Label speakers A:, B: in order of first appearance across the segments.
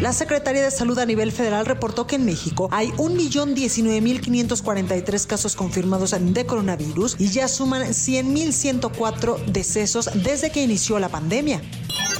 A: La Secretaría de Salud a nivel federal reportó que en México hay 1.019.543 casos confirmados de coronavirus y ya suman 100.104 decesos desde que inició la pandemia.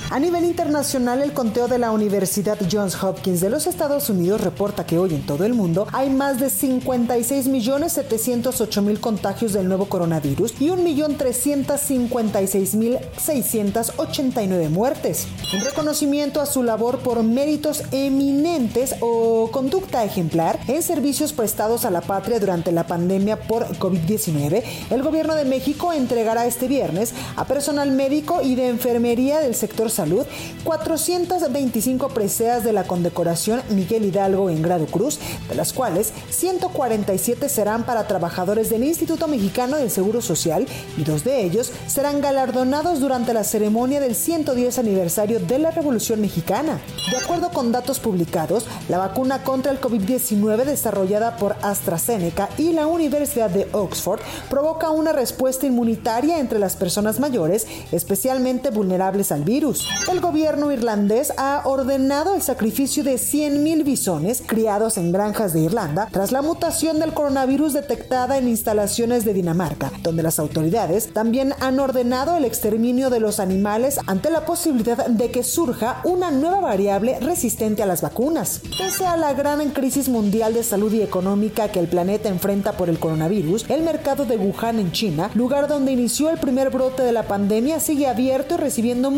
A: A nivel internacional, el conteo de la Universidad Johns Hopkins de los Estados Unidos reporta que hoy en todo el mundo hay más de 56.708.000 contagios del nuevo coronavirus y 1.356.689 muertes. En reconocimiento a su labor por méritos eminentes o conducta ejemplar en servicios prestados a la patria durante la pandemia por COVID-19, el gobierno de México entregará este viernes a personal médico y de enfermería del sector salud 425 preseas de la condecoración Miguel Hidalgo en grado cruz, de las cuales 147 serán para trabajadores del Instituto Mexicano del Seguro Social y dos de ellos serán galardonados durante la ceremonia del 110 aniversario de la Revolución Mexicana. De acuerdo con datos publicados, la vacuna contra el COVID-19 desarrollada por AstraZeneca y la Universidad de Oxford provoca una respuesta inmunitaria entre las personas mayores, especialmente vulnerables al virus. El gobierno irlandés ha ordenado el sacrificio de 100.000 bisones criados en granjas de Irlanda tras la mutación del coronavirus detectada en instalaciones de Dinamarca, donde las autoridades también han ordenado el exterminio de los animales ante la posibilidad de que surja una nueva variable resistente a las vacunas. Pese a la gran crisis mundial de salud y económica que el planeta enfrenta por el coronavirus, el mercado de Wuhan en China, lugar donde inició el primer brote de la pandemia, sigue abierto y recibiendo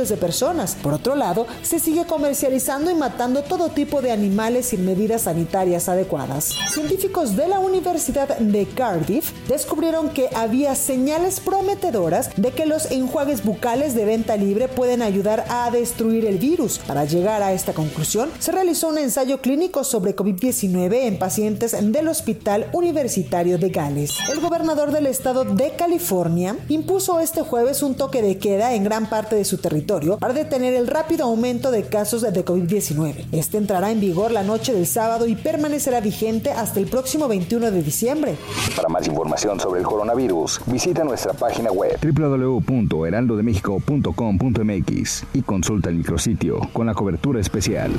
A: multitudes de personas. Por otro lado, se sigue comercializando y matando todo tipo de animales sin medidas sanitarias adecuadas. Científicos de la Universidad de Cardiff descubrieron que había señales prometedoras de que los enjuagues bucales de venta libre pueden ayudar a destruir el virus. Para llegar a esta conclusión, se realizó un ensayo clínico sobre COVID-19 en pacientes del Hospital Universitario de Gales. El gobernador del estado de California impuso este jueves un toque de queda en gran parte de su territorio para detener el rápido aumento de casos de COVID-19. Este entrará en vigor la noche del sábado y permanecerá vigente hasta el próximo 21 de diciembre.
B: Para más información sobre el coronavirus, visita nuestra página web www.heraldodemexico.com.mx y consulta el micrositio con la cobertura especial.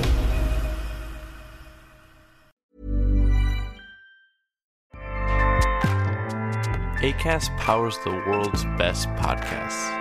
C: ACAST powers the world's best podcasts.